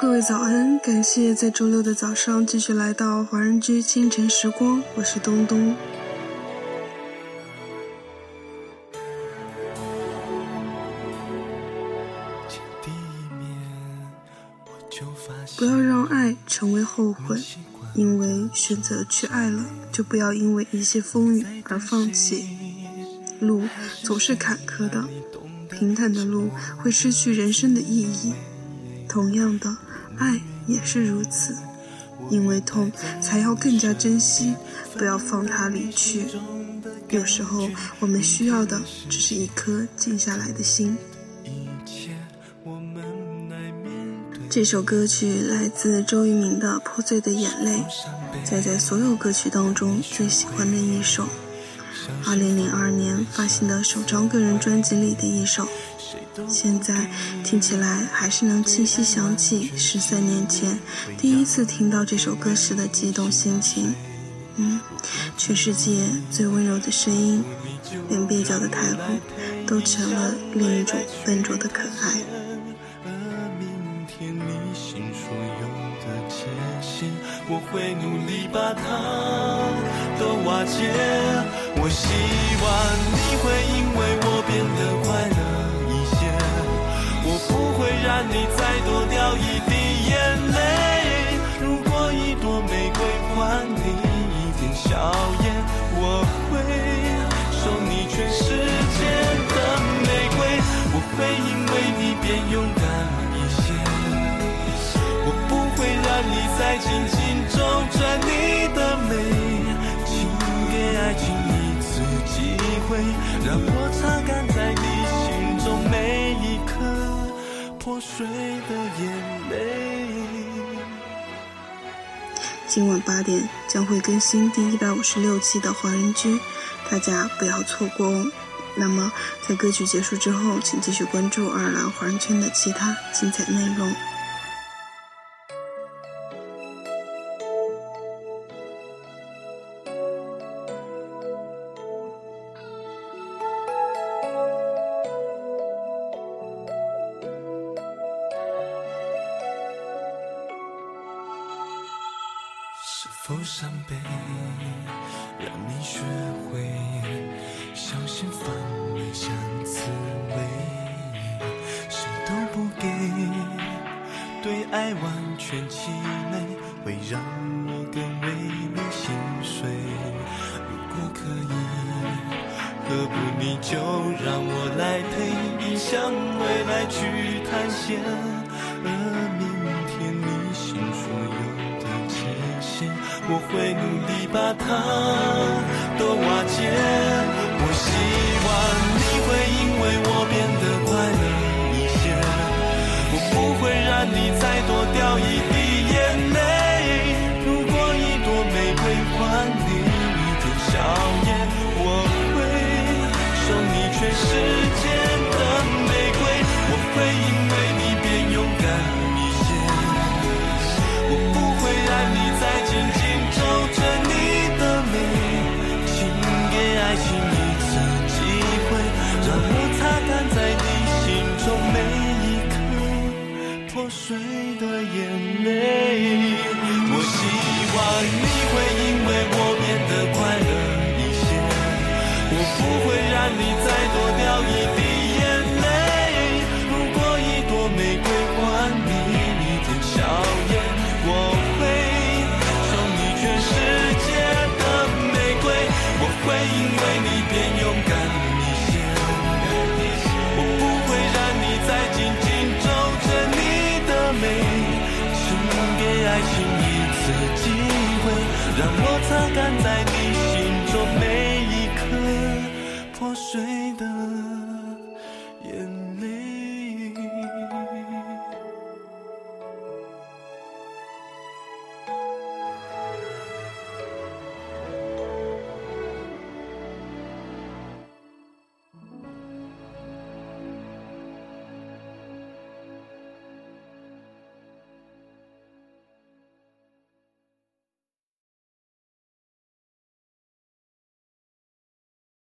各位早安！感谢在周六的早上继续来到华人居清晨时光，我是东东。不要让爱成为后悔，因为选择去爱了，就不要因为一些风雨而放弃。路总是坎坷的，平坦的路会失去人生的意义。同样的，爱也是如此，因为痛才要更加珍惜，不要放它离去。有时候，我们需要的只是一颗静下来的心。这首歌曲来自周渝民的《破碎的眼泪》，在在所有歌曲当中最喜欢的一首。二零零二年发行的首张个人专辑里的一首，现在听起来还是能清晰想起十三年前第一次听到这首歌时的激动心情。嗯，全世界最温柔的声音，连蹩脚的台风都成了另一种笨拙的可爱。我会努力把它都瓦解。我希望你会因为我变得快乐，让你再多掉一滴眼泪。如果一朵玫瑰换你一点笑颜，我会送你全世界的玫瑰。我会因为你变勇敢破碎的眼泪。今晚八点将会更新第一百五十六期的华人居，大家不要错过哦。那么在歌曲结束之后，请继续关注爱尔兰华人圈的其他精彩内容。否伤悲，让你学会小心防卫，像刺猬，谁都不给，对爱完全气馁，会让我更为你心碎。如果可以，何不你就让我来陪，你向未来去探险，而我会努力把它都瓦解。我希望你会因为我变得碎的眼泪，我希望你会因为我变得快乐一些，我不会让你再多掉一滴眼泪。如果一朵玫瑰换你一点笑颜，我会送你全世界的玫瑰。我会因为你变勇敢爱情一次机会，让我擦干在你心中每一颗破碎的。